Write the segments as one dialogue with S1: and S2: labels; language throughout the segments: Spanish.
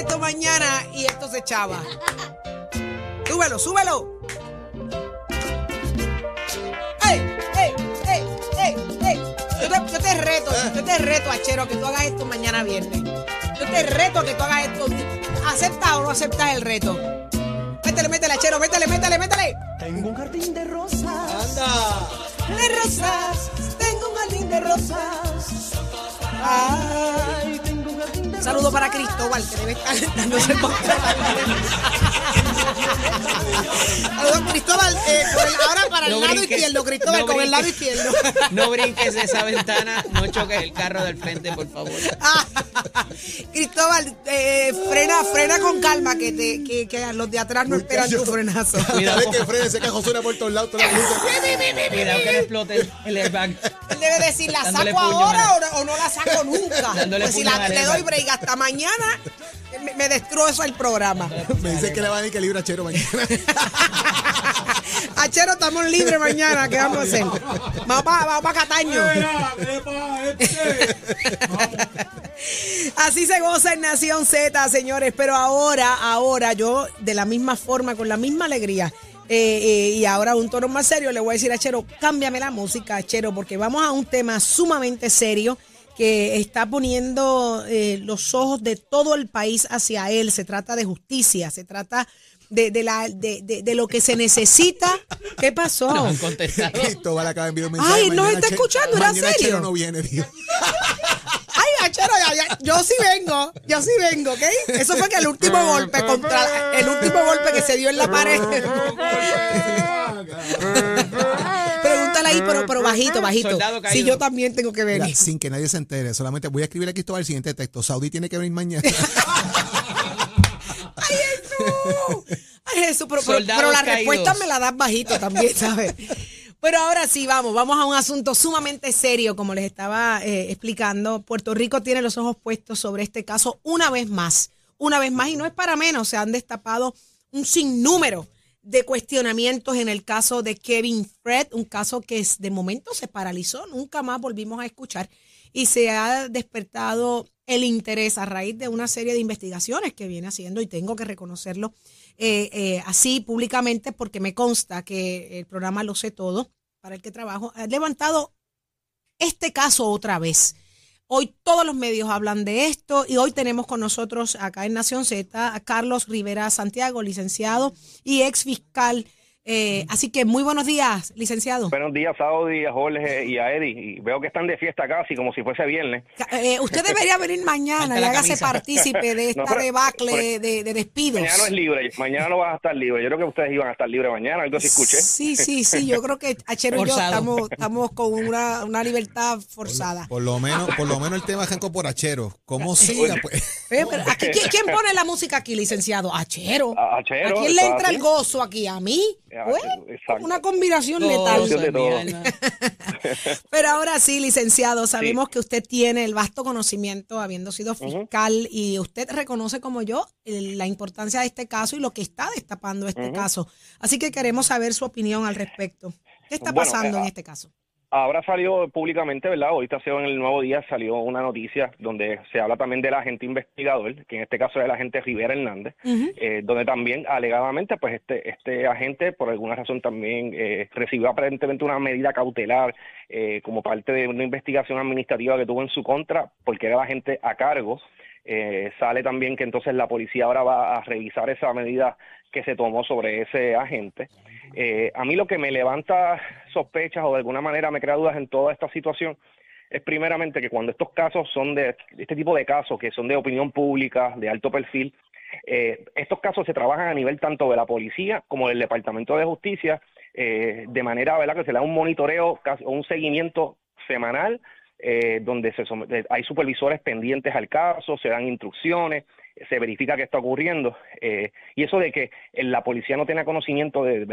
S1: esto mañana y esto se echaba. Súbelo, súbelo. ¡Ey, ey, ey, ey, ey! Yo te, yo te reto, yo te reto, Achero, que tú hagas esto mañana viernes. Yo te reto que tú hagas esto. ¿Aceptas o no aceptas el reto? Métele, métele, Achero, métele, métele, métele.
S2: Tengo un jardín de rosas.
S3: Anda.
S1: De rosas, tengo un jardín de rosas.
S2: Ay, un
S1: saludo para Cristóbal, que debe estar dándose el. Saludos, Cristóbal. eh, ahora para el
S4: No
S1: lado
S4: brinques,
S1: izquierdo, Cristóbal,
S4: no
S1: con el lado izquierdo.
S4: No brinques esa ventana, no choques el carro del frente, por favor.
S1: Ah, Cristóbal, eh, frena, frena con calma, que, te, que, que los de atrás no esperan tu frenazo.
S3: Cuidado que frene, ese cajo suena por todos lados. luces.
S4: Cuidado que no explote el- airbag.
S1: Él debe decir, ¿la saco
S4: puño
S1: ahora o no, o no la saco nunca?
S4: Dándole
S1: Pues si la, le doy break hasta mañana, me, me destrozo el programa.
S3: Me dice que le va a decir que libra chero mañana.
S1: Achero, estamos libres mañana. ¿Qué vamos a hacer? Vamos para vamos pa Cataño. Así se goza en Nación Z, señores. Pero ahora, ahora, yo de la misma forma, con la misma alegría. eh, eh, y ahora un tono más serio, le voy a decir a Chero, cámbiame la música, Chero, porque vamos a un tema sumamente serio que está poniendo eh, los ojos de todo el país hacia él. Se trata de justicia, se trata de, de la, de, de- de lo que se necesita. ¿Qué pasó?
S4: No han contestado.
S3: Cristóbal acaba de enviar un mensaje.
S1: Ay, no está
S3: Che-
S1: escuchando, ¿era serio?
S3: Chero no viene, tío.
S1: Ay, Achero, ya- ya- yo sí vengo, yo sí vengo, ¿ok? Eso fue que el último golpe contra, el último golpe que se dio en la pared. Pregúntale ahí, pero, pero bajito, bajito. Si yo también tengo que
S3: Mira,
S1: venir.
S3: sin que nadie se entere, solamente voy a escribir a Cristóbal el siguiente texto. Saudi tiene que venir mañana.
S1: ¡Ay, Jesús! ¡Ay, Jesús! Pero, pero- pero la respuesta me la das bajito también, ¿sabes? Pero ahora sí, vamos, vamos a un asunto sumamente serio, como les estaba eh, explicando. Puerto Rico tiene los ojos puestos sobre este caso una vez más, una vez más, y no es para menos, se han destapado un sinnúmero de cuestionamientos en el caso de Kevin Fred, un caso que de momento se paralizó, nunca más volvimos a escuchar y se ha despertado el interés a raíz de una serie de investigaciones que viene haciendo y tengo que reconocerlo eh, eh, así públicamente porque me consta que el programa Lo sé todo para el que trabajo ha levantado este caso otra vez. Hoy todos los medios hablan de esto y hoy tenemos con nosotros acá en Nación Z a Carlos Rivera Santiago, licenciado y ex fiscal. Eh, así que muy buenos días, licenciado.
S5: Buenos días, Saudi, a Jorge y a Eddie. Y veo que están de fiesta casi, como si fuese viernes.
S1: Eh, usted debería venir mañana y hágase partícipe de esta
S5: No, pero-
S1: debacle
S5: pero-
S1: de, de despidos.
S5: Mañana no es libre, mañana no vas a estar libre. Yo creo que ustedes iban a estar libres mañana, algo así escuché.
S1: Sí, sí, sí, yo creo que Achero y yo estamos, estamos con una, una libertad forzada.
S3: Por lo menos, por lo menos el tema arrancó por Achero. ¿Cómo siga? Pues,
S1: Eh, pero aquí, ¿quién, quién pone la música aquí, licenciado? Achero.
S5: A- Achero,
S1: ¿A quién le entra
S5: así.
S1: el gozo aquí? ¿A mí? Pues,
S5: exacto.
S1: una combinación letal.
S5: de todo.
S1: Pero ahora sí, licenciado, sabemos que usted tiene el vasto conocimiento, habiendo sido fiscal, y usted reconoce como yo el- la importancia de este caso y lo que está destapando este caso. Así que queremos saber su opinión al respecto. ¿Qué está
S5: Bueno,
S1: pasando
S5: eh,
S1: en este caso?
S5: Ahora salió públicamente, ¿verdad? Ahorita se en el nuevo día salió una noticia donde se habla también del agente investigador, que en este caso es el agente Rivera Hernández, eh, donde también alegadamente, pues este este agente por alguna razón también eh, recibió aparentemente una medida cautelar eh, como parte de una investigación administrativa que tuvo en su contra, porque era el agente a cargo. Eh, sale también que entonces la policía ahora va a revisar esa medida que se tomó sobre ese agente. Eh, a mí lo que me levanta sospechas o de alguna manera me crea dudas en toda esta situación es primeramente que cuando estos casos son de este tipo de casos que son de opinión pública, de alto perfil, eh, estos casos se trabajan a nivel tanto de la policía como del Departamento de Justicia, eh, de manera ¿verdad? que se le da un monitoreo o un seguimiento semanal, eh, donde se eh, hay supervisores pendientes al caso, se dan instrucciones, se verifica qué está ocurriendo. eh, y eso de que eh, la policía no tenga conocimiento de,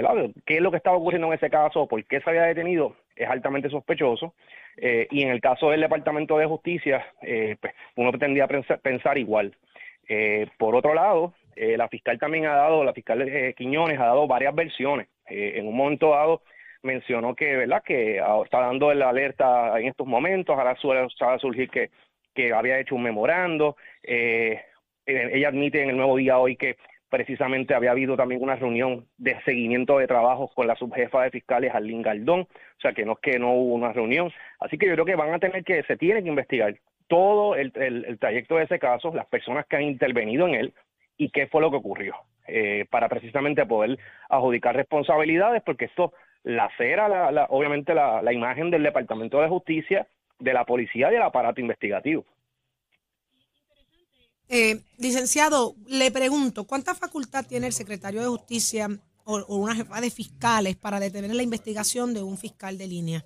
S5: qué es lo que estaba ocurriendo en ese caso, por qué se había detenido, es altamente sospechoso. Eh, y en el caso del Departamento de Justicia, eh, pues uno tendría a pensar, igual. Por otro lado, la fiscal también ha dado, la fiscal Quiñones ha dado varias versiones. En un momento dado mencionó que, ¿verdad? Que ah, está dando la alerta en estos momentos, ahora suele, sabe surgir que, que había hecho un memorando. Ella admite en el nuevo día hoy que precisamente había habido también una reunión de seguimiento de trabajos con la subjefa de fiscales, Arlene Galdón, o sea que no es que no hubo una reunión. Así que yo creo que van a tener que, se tiene que investigar todo el, el trayecto de ese caso, las personas que han intervenido en él y qué fue lo que ocurrió, eh, para precisamente poder adjudicar responsabilidades, porque esto lacera la, la, obviamente la, la imagen del Departamento de Justicia, de la policía y del aparato investigativo.
S1: Eh, licenciado, le pregunto, ¿cuánta facultad tiene el secretario de Justicia o, o, una jefa de fiscales para detener la investigación de un fiscal de línea?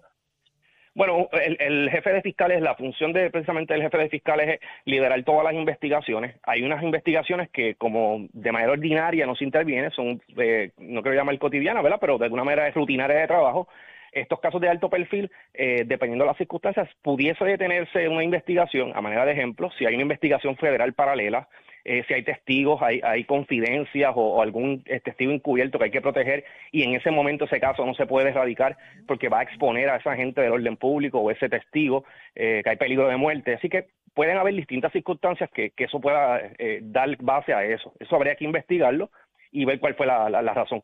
S5: Bueno, el, jefe de fiscales, la función de precisamente del jefe de fiscales es liderar todas las investigaciones. Hay unas investigaciones que, como de manera ordinaria no se interviene, son, eh, no quiero llamar cotidiana, ¿verdad? Pero de alguna manera es rutinaria de trabajo. Estos casos de alto perfil, eh, dependiendo de las circunstancias, pudiese detenerse una investigación, a manera de ejemplo, si hay una investigación federal paralela, eh, si hay testigos, hay, hay confidencias o, algún eh, testigo encubierto que hay que proteger y en ese momento ese caso no se puede erradicar porque va a exponer a esa gente del orden público o ese testigo eh, que hay peligro de muerte. Así que pueden haber distintas circunstancias que, que eso pueda dar base a eso. Eso habría que investigarlo y ver cuál fue la razón.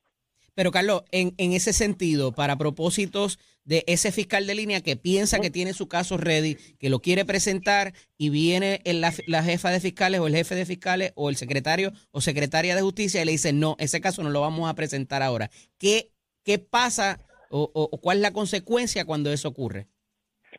S4: Pero Carlos, en, en, ese sentido, para propósitos de ese fiscal de línea que piensa que tiene su caso ready, que lo quiere presentar y viene la, la, jefa de fiscales o el jefe de fiscales o el secretario o secretaria de justicia y le dice, no, ese caso no lo vamos a presentar ahora. ¿Qué, qué pasa o cuál es la consecuencia cuando eso ocurre?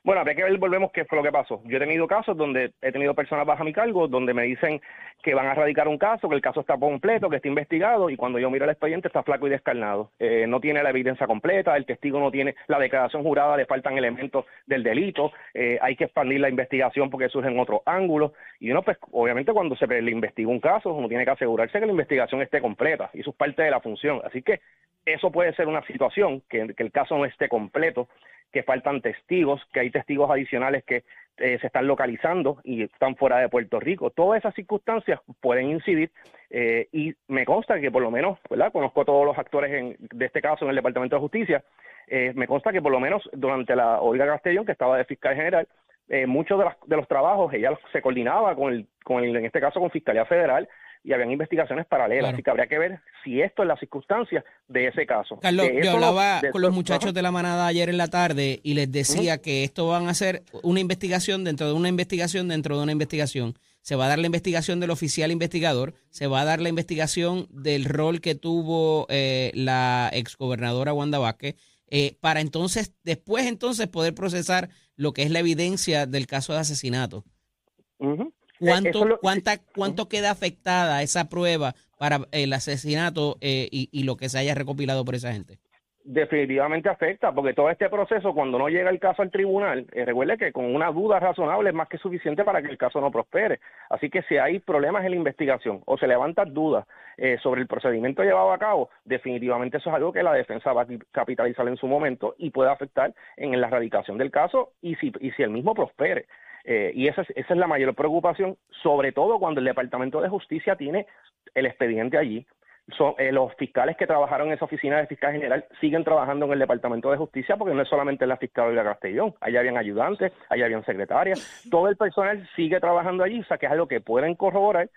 S5: Bueno, habría que ver, volvemos, qué fue lo que pasó. Yo he tenido casos donde he tenido personas bajo mi cargo, donde me dicen que van a radicar un caso, que el caso está completo, que está investigado, y cuando yo miro el expediente está flaco y descarnado. Eh, no tiene la evidencia completa, el testigo no tiene la declaración jurada, le faltan elementos del delito, eh, hay que expandir la investigación porque surgen otros ángulos. Y uno, pues, obviamente, cuando se le investiga un caso, uno tiene que asegurarse que la investigación esté completa, y eso es parte de la función. Así que eso puede ser una situación, que, que el caso no esté completo, que faltan testigos, que hay testigos adicionales que eh, se están localizando y están fuera de Puerto Rico. Todas esas circunstancias pueden incidir eh, y me consta que por lo menos, ¿verdad? Conozco todos los actores en, de este caso en el Departamento de Justicia. Eh, me consta que por lo menos durante la Olga Castellón, que estaba de fiscal general, eh, muchos de, las, de, los trabajos ella se coordinaba con el, con el, en este caso con Fiscalía Federal y habían investigaciones paralelas, claro. así que habría que ver si esto es la circunstancia de ese caso.
S4: Carlos, yo hablaba con los muchachos de la manada ayer en la tarde y les decía uh -huh. que esto van a ser una investigación dentro de una investigación dentro de una investigación. Se va a dar la investigación del oficial investigador, se va a dar la investigación del rol que tuvo eh, la exgobernadora Wanda Vázquez, eh, para entonces, después entonces poder procesar lo que es la evidencia del caso de asesinato.
S5: Uh -huh.
S4: ¿Cuánto, lo, cuánta, ¿Cuánto queda afectada esa prueba para el asesinato eh, y, y, lo que se haya recopilado por esa gente?
S5: Definitivamente afecta, porque todo este proceso, cuando no llega el caso al tribunal, eh, recuerde que con una duda razonable es más que suficiente para que el caso no prospere. Así que si hay problemas en la investigación o se levantan dudas eh, sobre el procedimiento llevado a cabo, definitivamente eso es algo que la defensa va a capitalizar en su momento y puede afectar en la erradicación del caso y si, y si el mismo prospere. Eh, y esa es, esa es la mayor preocupación, sobre todo cuando el Departamento de Justicia tiene el expediente allí. Son, eh, los fiscales que trabajaron en esa oficina de fiscal general siguen trabajando en el Departamento de Justicia porque no es solamente la fiscal de Castellón, allá habían ayudantes, allá habían secretarias, todo el personal sigue trabajando allí, o sea que es algo que pueden corroborar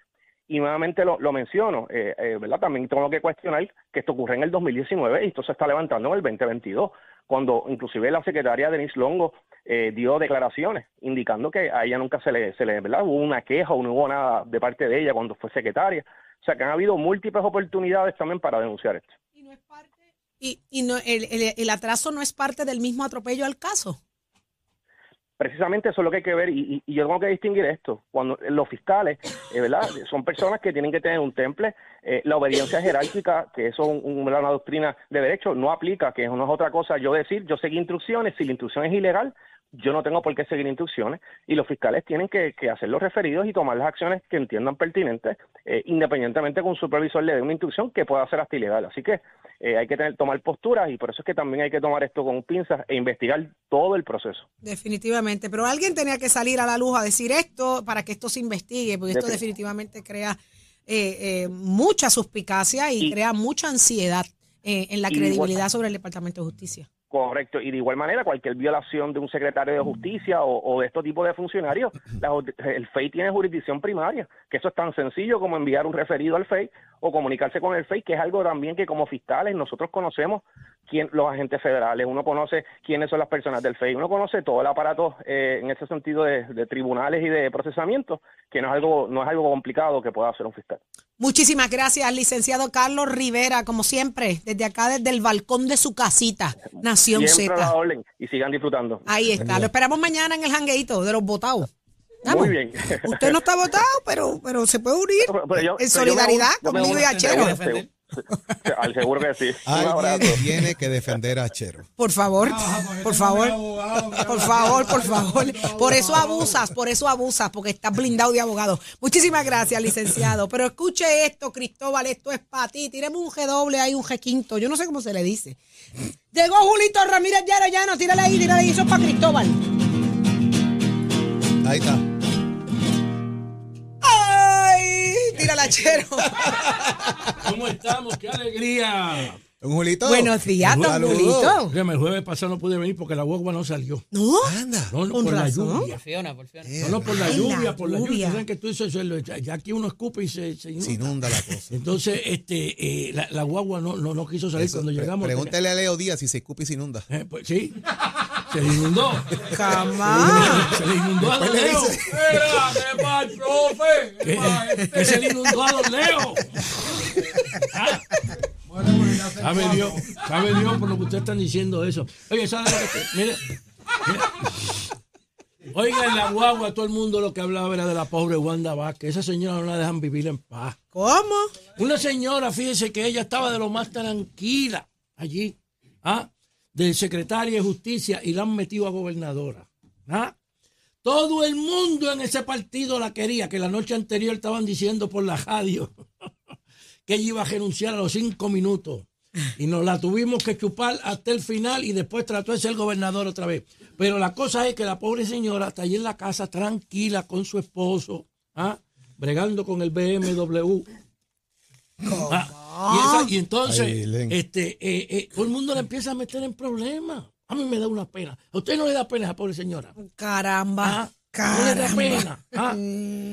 S5: y nuevamente lo, lo menciono, eh, eh, ¿verdad? También tengo que cuestionar que esto ocurre en el 2019 y esto se está levantando en el 2022, cuando inclusive la secretaria Denise Longo eh, dio declaraciones indicando que a ella nunca se le, se le ¿verdad? hubo una queja o no hubo nada de parte de ella cuando fue secretaria. O sea que han habido múltiples oportunidades también para denunciar esto.
S1: Y, no es parte, y, y no, el, el, el atraso no es parte del mismo atropello al caso
S5: precisamente eso es lo que hay que ver y, y, yo tengo que distinguir esto. Cuando los fiscales, eh, ¿verdad? Son personas que tienen que tener un temple, eh, la obediencia jerárquica, que eso es un, un, una doctrina de derecho, no aplica, que no es otra cosa yo decir, yo seguí instrucciones, si la instrucción es ilegal, yo no tengo por qué seguir instrucciones y los fiscales tienen que, que hacer los referidos y tomar las acciones que entiendan pertinentes, eh, independientemente con un supervisor le dé una instrucción que pueda ser hasta ilegal. Así que eh, hay que tener, tomar posturas y por eso es que también hay que tomar esto con pinzas e investigar todo el proceso.
S1: Definitivamente, pero alguien tenía que salir a la luz a decir esto para que esto se investigue, porque esto definitivamente crea eh, mucha suspicacia y, y, crea mucha ansiedad en la credibilidad sobre el Departamento de Justicia
S5: Correcto, y de igual manera cualquier violación de un secretario de justicia o, de estos tipos de funcionarios, la el FEI tiene jurisdicción primaria, que eso es tan sencillo como enviar un referido al FEI o comunicarse con el FEI, que es algo también que como fiscales nosotros conocemos quién, los agentes federales, uno conoce quiénes son las personas del FEI, uno conoce todo el aparato eh, en ese sentido de, de tribunales y de procesamiento, que no es algo no es algo complicado que pueda hacer un fiscal.
S1: Muchísimas gracias, licenciado Carlos Rivera, como siempre, desde acá, desde el balcón de su casita, Nación
S5: Siempre a la
S1: Z.
S5: orden y sigan disfrutando.
S1: Ahí está. Lo esperamos mañana en el jangueito de los votados.
S5: Muy bien.
S1: Usted no está votado, pero, pero se puede unir
S5: Pero- pero yo-
S1: en
S5: yo me
S1: solidaridad
S5: yo me
S1: conmigo y Achero.
S5: Al seguro que sí.
S3: Alguien tiene que defender a Chero.
S1: Por favor, por favor, por favor, por favor. Por eso abusas, por eso abusas, porque estás blindado de abogado. Muchísimas gracias, licenciado. Pero escuche esto, Cristóbal, esto es para ti. Tíreme un G doble ahí, un G quinto. Yo no sé cómo se le dice. Llegó Julito Ramírez Llano, Llano, tírale ahí, tírale ahí. Eso es para Cristóbal.
S3: Ahí está.
S1: ¡Ay! Tírala, Chero.
S6: ¿Cómo estamos? ¡Qué alegría!
S3: Un Julito.
S1: Buenos días, don. Julito.
S6: Dígame, el jueves pasado no pude venir porque la guagua no salió.
S1: ¿No?
S3: Anda.
S6: No, no,
S1: Con
S6: por
S1: razón.
S6: la lluvia.
S4: Fiona, por Fiona.
S6: No, no, por la
S1: Ay,
S6: lluvia,
S1: la
S6: por la
S1: lluvia.
S6: lluvia. Saben que tú dices, eso, ya, ya aquí uno escupe y se, se inunda.
S3: Se inunda la cosa.
S6: Entonces, este, eh, la, la guagua no, no, no quiso salir
S3: Eso,
S6: cuando
S3: pre-
S6: llegamos.
S3: Pregúntale a Leo Díaz si se escupe y se inunda.
S6: Eh, pues sí, se le inundó.
S1: Camá.
S6: Se le inundó a Don Leo. Mira, ¿qué pasa, profe? ¿Qué, que se le inundó a Don Leo? ¿Ah? Sabe Dios, sabe Dios por lo que ustedes están diciendo eso. Oye, ¿sabe lo que mire. Oiga, en la guagua todo el mundo lo que hablaba era de la pobre Wanda Vázquez. Esa señora no la dejan vivir en paz.
S1: ¿Cómo?
S6: Una señora, fíjese que ella estaba de lo más tranquila allí, ¿ah? Del secretario de justicia y la han metido a gobernadora. ¿ah? Todo el mundo en ese partido la quería, que la noche anterior estaban diciendo por la radio que ella iba a renunciar a los cinco minutos. Y nos la tuvimos que chupar hasta el final y después trató de ser gobernador otra vez. Pero la cosa es que la pobre señora está allí en la casa tranquila con su esposo, ¿ah? bregando con el BMW. Ah, y, esa- y entonces,
S3: Ay,
S6: este, eh, eh, todo el mundo le empieza a meter en problemas. A mí me da una pena. ¿A usted no le da pena a esa pobre señora?
S1: Caramba.
S6: Ah, no le da
S1: Caramba.
S6: pena.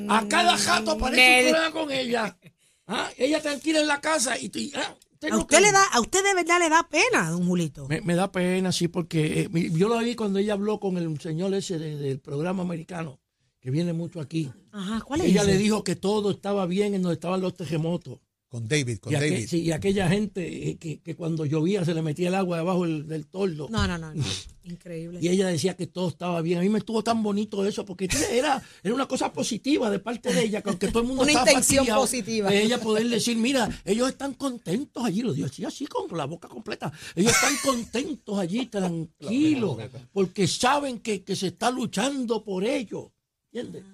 S6: Ah, a cada jato aparece un problema con ella. Ah, ella tranquila en la casa y, y, ah, usted
S1: A usted le da, a usted de verdad le da pena, don Julito.
S6: Me, me da pena, sí, porque eh, yo lo vi cuando ella habló con el señor ese de- del programa americano, que viene mucho aquí.
S1: Ajá, ¿cuál es
S6: Ella
S1: ese?
S6: le dijo que todo estaba bien en donde estaban los terremotos.
S3: Con David, con
S6: Y, aquel-
S3: David.
S6: sí, y aquella gente que, que cuando llovía se le metía el agua debajo del, del toldo.
S1: No, no, no, no. Increíble.
S6: Y ella decía que todo estaba bien. A mí me estuvo tan bonito eso, porque era, era una cosa positiva de parte de ella, que aunque todo el mundo
S1: Una
S6: estaba
S1: intención
S6: fastidiado,
S1: positiva.
S6: de ella poder decir, mira, ellos están contentos allí, lo digo así, así con la boca completa. Ellos están contentos allí, tranquilos, porque saben que, que se está luchando por ellos. ¿Entiendes?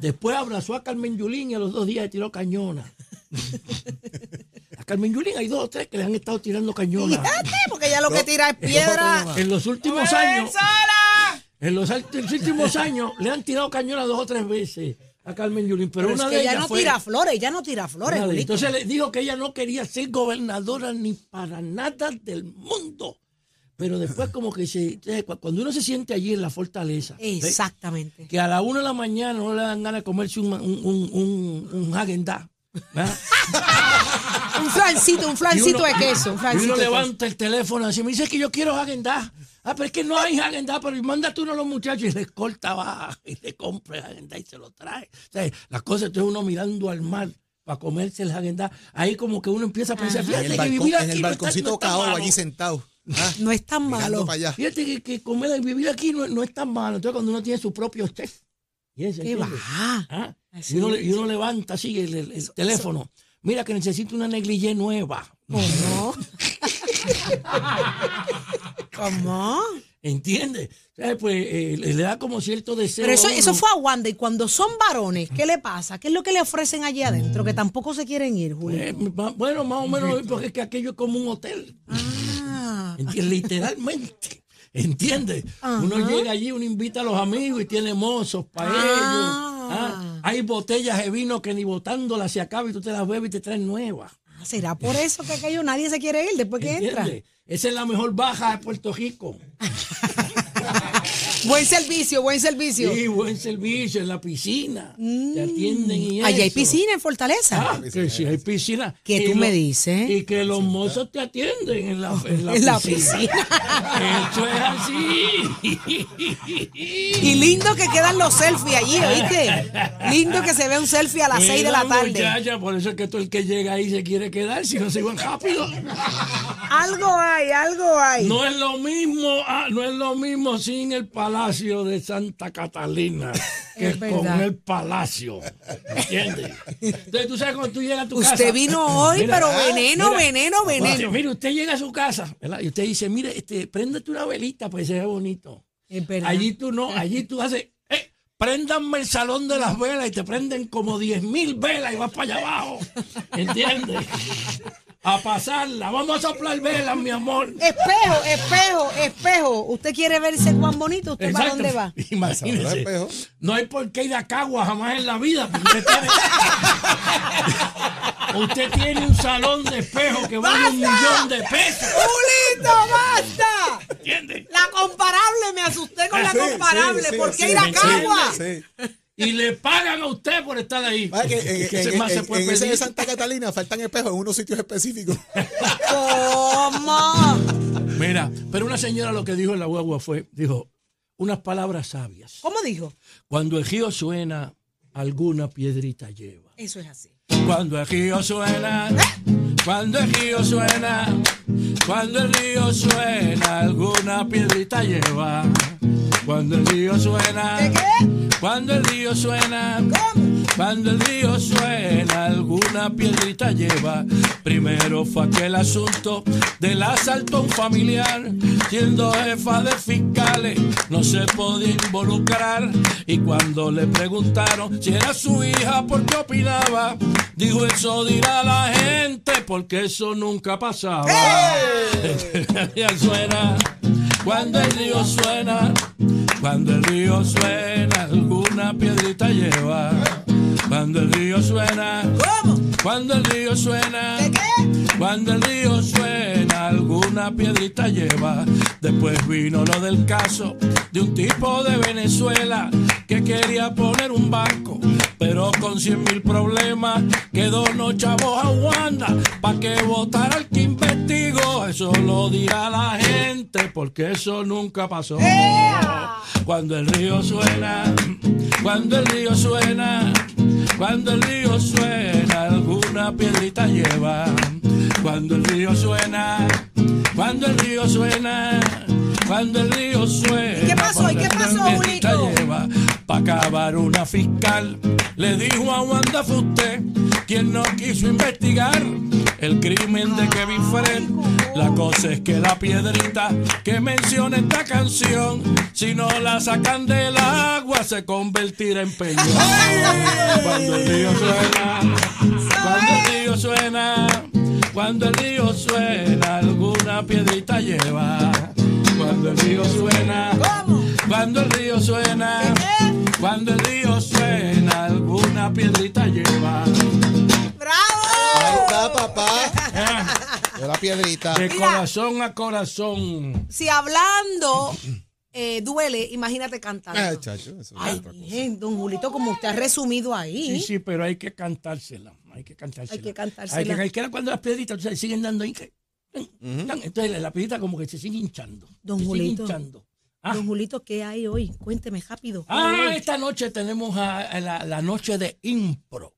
S6: Después abrazó a Carmen Yulín y a los dos días le tiró cañona. a Carmen Yulín hay dos o tres que le han estado tirando.
S1: Fíjate, porque ella lo que tira es piedra.
S6: En los últimos años. En los alt- en los últimos años le han tirado cañones dos o tres veces a Carmen Yulín, pero,
S1: Pero es
S6: una
S1: que
S6: de
S1: ella
S6: ellas
S1: no
S6: fue-
S1: tira flores, ella no tira flores,
S6: de-. Entonces le dijo que ella no quería ser gobernadora ni para nada del mundo. Pero después como que se, cu- cuando uno se siente allí en la fortaleza.
S1: Exactamente.
S6: que a la una de la mañana no le dan ganas de comerse un, un, un, un, un ¿verdad?
S1: Un flancito, un flancito
S6: Y uno-
S1: de queso. Un
S6: Y uno levanta el teléfono así, me dice que yo quiero Häagen-Dazs. Ah, pero es que no hay Häagen-Dazs, pero mándate uno a los muchachos y les corta abajo y le compra el Häagen-Dazs y se lo trae. O sea, las cosas, entonces uno mirando al mar para comerse el Häagen-Dazs, ahí como que uno empieza a pensar,
S3: En
S6: fíjate
S3: el,
S6: que
S3: balcón,
S6: vivir aquí
S3: en el
S6: no está-
S3: balconcito
S6: no está malo.
S3: allí sentado. Ah,
S1: No es tan malo.
S3: para allá.
S6: Fíjate que, que comer, vivir aquí no, no es tan malo. Entonces cuando uno tiene su propio chef. ¿Y ese,
S1: ¿Qué va?
S6: Ah, y, uno,
S1: es.
S6: y uno levanta así el, el- el teléfono. Mira que necesito una negligé nueva.
S1: ¿Cómo? ¿Cómo?
S6: ¿Entiendes? Pues eh, le da como cierto deseo.
S1: Pero eso, eso fue a Wanda. Y cuando son varones, ¿qué le pasa? ¿Qué es lo que le ofrecen allí adentro? Que tampoco se quieren ir, Julio.
S6: Eh, bueno, más o menos, porque es que aquello es como un hotel.
S1: Ah.
S6: ¿Entiendes? Literalmente. ¿Entiendes?
S1: Ajá.
S6: Uno llega allí, uno invita a los amigos y tiene mozos para
S1: Ah.
S6: ellos. Ah, Hay botellas de vino que ni botándolas se acaba y tú te las bebes y te traes nuevas.
S1: Ah, ¿Será por eso que aquello nadie se quiere ir después que entra?
S6: Esa es la mejor baja de Puerto Rico.
S1: Buen servicio, buen servicio.
S6: Sí, buen servicio en la piscina. Te atienden y
S1: Allá hay piscina en Fortaleza.
S6: Ah, que sí hay piscina.
S1: ¿Qué tú me dices?
S6: Y que los mozos te atienden en la, en la
S1: En la
S6: piscina. Eso es así.
S1: Y lindo que quedan los selfies allí, ¿oíste? Lindo que se ve un selfie a las 6 de la tarde.
S6: muchacha, por eso es que todo el que llega ahí se quiere quedar, si no se iban rápido.
S1: Algo hay, algo hay.
S6: No es lo mismo, ah, no es lo mismo sin el Palacio de Santa Catalina que
S1: Es
S6: con
S1: verdad.
S6: el Palacio. ¿Entiendes? Entonces tú sabes cuando tú llegas a tu casa.
S1: Usted vino hoy,
S6: Mira,
S1: pero veneno,
S6: mira,
S1: veneno, veneno.
S6: mire, usted llega a su casa, ¿verdad? Y usted dice, mire, este, préndete una velita, pues se ve bonito.
S1: Es verdad.
S6: Allí tú no, allí tú haces, eh, préndanme el salón de las velas y te prenden como 10 mil velas y vas para allá abajo. ¿Entiendes? A pasarla. Vamos a soplar velas, mi amor.
S1: Espejo, espejo, espejo. ¿Usted quiere verse cuán bonito? ¿Usted para dónde va?
S6: Imagínese.
S3: espejo.
S6: No hay por qué ir a Cagua jamás en la vida. Usted tiene, usted tiene un salón de espejo que vale un millón de pesos.
S1: ¡Julito, basta!
S6: ¿Entiendes?
S1: La comparable, me asusté con la
S3: Sí,
S1: comparable.
S3: sí,
S1: ¿Por
S3: sí,
S1: qué
S3: sí,
S1: ir a
S3: sí,
S1: Cagua?
S6: Y le pagan a usted por estar ahí.
S3: Vaya que en,
S6: ¿Qué
S3: en-
S6: más
S3: en-
S6: se puede
S3: en ese
S6: pedir?
S3: de Santa Catalina faltan espejos en unos sitios específicos.
S1: ¿Cómo?
S6: Mira, pero una señora lo que dijo en la guagua fue, dijo, unas palabras sabias.
S1: ¿Cómo dijo?
S6: Cuando el río suena, alguna piedrita lleva.
S1: Eso es así.
S6: Cuando el río suena, cuando el río suena, cuando el río suena, alguna piedrita lleva. Cuando el río suena, cuando el río suena,
S1: ¿Cómo?
S6: cuando el río suena, alguna piedrita lleva. Primero fue aquel asunto del asalto a un familiar, siendo jefa de fiscales, no se podía involucrar. Y cuando le preguntaron si era su hija, ¿por qué opinaba? Dijo eso dirá la gente, porque eso nunca pasaba. Ya suena, cuando el río suena, cuando el río suena, alguna piedrita lleva. Cuando el río suena,
S1: ¿Cómo?
S6: cuando el río suena,
S1: ¿De qué?
S6: cuando el río suena, alguna piedrita lleva. Después vino lo del caso de un tipo de Venezuela que quería poner un banco, pero con cien mil problemas quedó no chavos a Wanda pa' que votara al que investigó. Eso lo dirá la gente porque eso nunca pasó. Cuando el río suena, cuando el río suena, cuando el río suena, alguna piedrita lleva. Cuando el río suena, cuando el río suena, cuando el río suena.
S1: ¿Y qué pasó? ¿Y qué pasó, Julito?
S6: lleva. Pa' acabar una fiscal le dijo a Wanda fue usted quien no quiso investigar el crimen de Kevin Fred. La cosa es que la piedrita que menciona esta canción, si no la sacan del agua, se convertirá en peñón. Cuando el río suena, cuando el río suena, cuando el río suena, alguna piedrita lleva. Cuando el río suena, cuando el río suena, cuando el río suena, alguna piedrita lleva.
S3: Papá. De la piedrita.
S6: De
S1: Mira.
S6: corazón a corazón.
S1: Si hablando eh, duele, imagínate cantando.
S3: Ay, chacho, eso es
S1: Ay,
S3: otra cosa.
S1: bien, don Julito, como usted ha resumido ahí.
S6: Sí, sí, pero hay que cantársela. Hay que cantársela.
S1: Hay que cantársela.
S6: Hay que, hay que cuando las piedritas se siguen dando ahí. que- Entonces la piedrita como que se sigue hinchando.
S1: Don
S6: se sigue
S1: Julito.
S6: hinchando. Ah,
S1: Don Julito, ¿qué hay hoy? Cuénteme rápido. ¿qué hay
S6: Ah, esta noche tenemos a, a la, la noche de impro.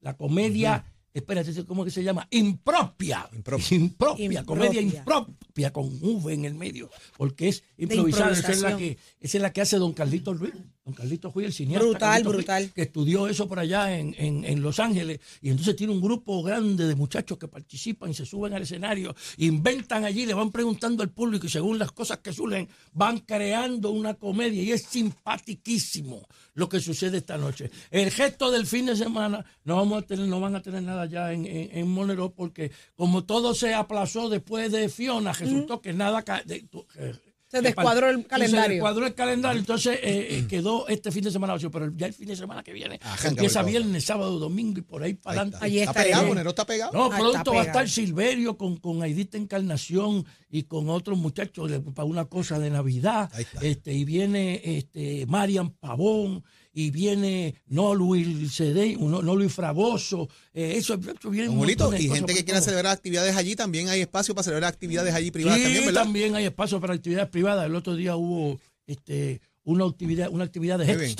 S6: La comedia, espérate, ¿cómo que se llama? Impropia.
S3: Impropia.
S6: Impropia. Comedia
S1: Impropia.
S6: con V en el medio. Porque es improvisada. Esa es la
S1: improvisación.
S6: que, esa es la que hace don Carlitos Ruiz. Don Carlitos Ruiz, el cineasta.
S1: Brutal, brutal.
S6: que estudió eso por allá en, en- en Los Ángeles. Y entonces tiene un grupo grande de muchachos que participan y se suben al escenario, inventan allí, le van preguntando al público y según las cosas que suelen, van creando una comedia. Y es simpatiquísimo lo que sucede esta noche. El gesto del fin de semana, no vamos a tener, no van a tener nada ya en, en, en Monero porque como todo se aplazó después de Fiona, resultó que nada... de- eh,
S1: Se descuadró el calendario.
S6: Se descuadró el calendario, entonces eh, eh, quedó este fin de semana vacío, pero ya el fin de semana que viene
S3: Arranca
S6: empieza viernes, sábado, domingo y por ahí para
S3: Ahí
S6: adelante.
S3: está.
S1: Allí
S3: Está
S1: estaré.
S3: pegado, Monero está pegado.
S6: No,
S1: Ah,
S6: pronto
S1: está
S6: va a estar Silverio con, con Aidita Encarnación y con otros muchachos para una cosa de Navidad.
S3: Ahí está.
S6: Este, y viene este, Marian Pavón, y viene no Luis Cedey, no, no Luis Fragoso. eh, eso, eso viene de
S3: y gente que quiera celebrar actividades allí, también hay espacio para celebrar actividades allí privadas
S6: Sí,
S3: también, ¿verdad?
S6: también hay espacio para actividades privadas. El otro día hubo este, una actividad, una actividad de
S3: Muy bien.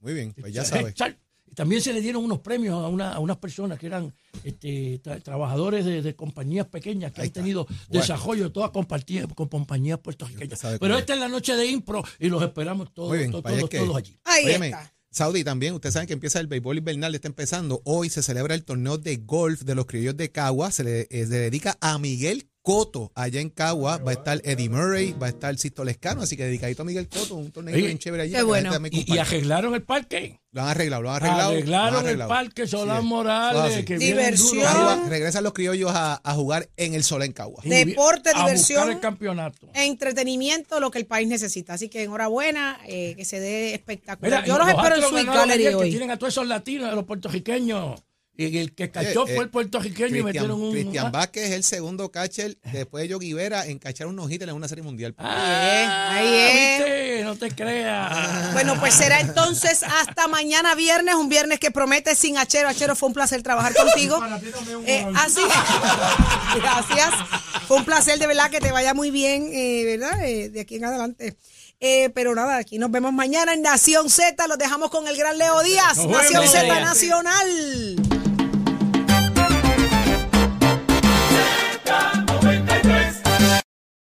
S3: Muy bien, pues ya
S6: Headstart.
S3: sabes.
S6: Y también se le dieron unos premios a, una- a unas personas que eran este, tra- trabajadores de, de compañías pequeñas que
S3: Ahí
S6: han
S3: está.
S6: tenido
S3: Bueno.
S6: desarrollo, todas compartidas con compañías puertorriqueñas. Pero esta es la noche de impro y los esperamos todos,
S3: bien,
S6: todos, todos,
S3: que-
S6: todos allí.
S1: Ahí
S3: Óyeme,
S1: está.
S3: Saudi también, ustedes saben que empieza el béisbol invernal, está empezando. Hoy se celebra el torneo de golf de los criollos de Cagua. Se le, eh, se dedica a Miguel Coto allá en Cagua. Va a estar Eddie Murray, va a estar Sisto Lescano, así que dedicadito a Miguel Coto, un torneo
S6: Oye,
S3: bien chévere allí.
S1: qué bueno.
S6: Y, arreglaron el parque.
S3: Lo han arreglado, lo han arreglado.
S6: Arreglaron
S3: lo han
S6: el parque Solán
S3: Sí,
S6: Morales. que
S1: Diversión.
S3: Cagua, regresan los criollos a, a jugar en el sol en Cagua.
S1: Deporte,
S6: a buscar
S1: diversión.
S6: el campeonato.
S1: Entretenimiento, lo que el país necesita. Así que enhorabuena, eh, que se dé espectacular.
S6: Mira,
S1: Yo los espero en
S6: ganaron
S1: Gallery
S6: ayer, Que
S1: hoy.
S6: tienen a todos esos latinos, a los puertorriqueños. Y el que cachó
S3: Eh,
S6: fue
S3: eh,
S6: el puertorriqueño y
S3: Cristian,
S6: metieron un.
S3: Cristian
S6: ah,
S3: Vázquez es el segundo catcher después de Yogi Vera en cachar unos hitters en una serie mundial.
S6: ah,
S1: ahí es.
S6: ¿viste? No te creas.
S1: Bueno, pues será entonces hasta mañana viernes, un viernes que promete sin Achero. Achero, fue un placer trabajar contigo. Eh, así, gracias. Fue un placer de verdad que te vaya muy bien, eh, ¿verdad? Eh, de aquí en adelante. Eh, pero nada, aquí nos vemos mañana en Nación Z. Los dejamos con el gran Leo Díaz.
S6: Nos
S1: Nación. Z Nacional.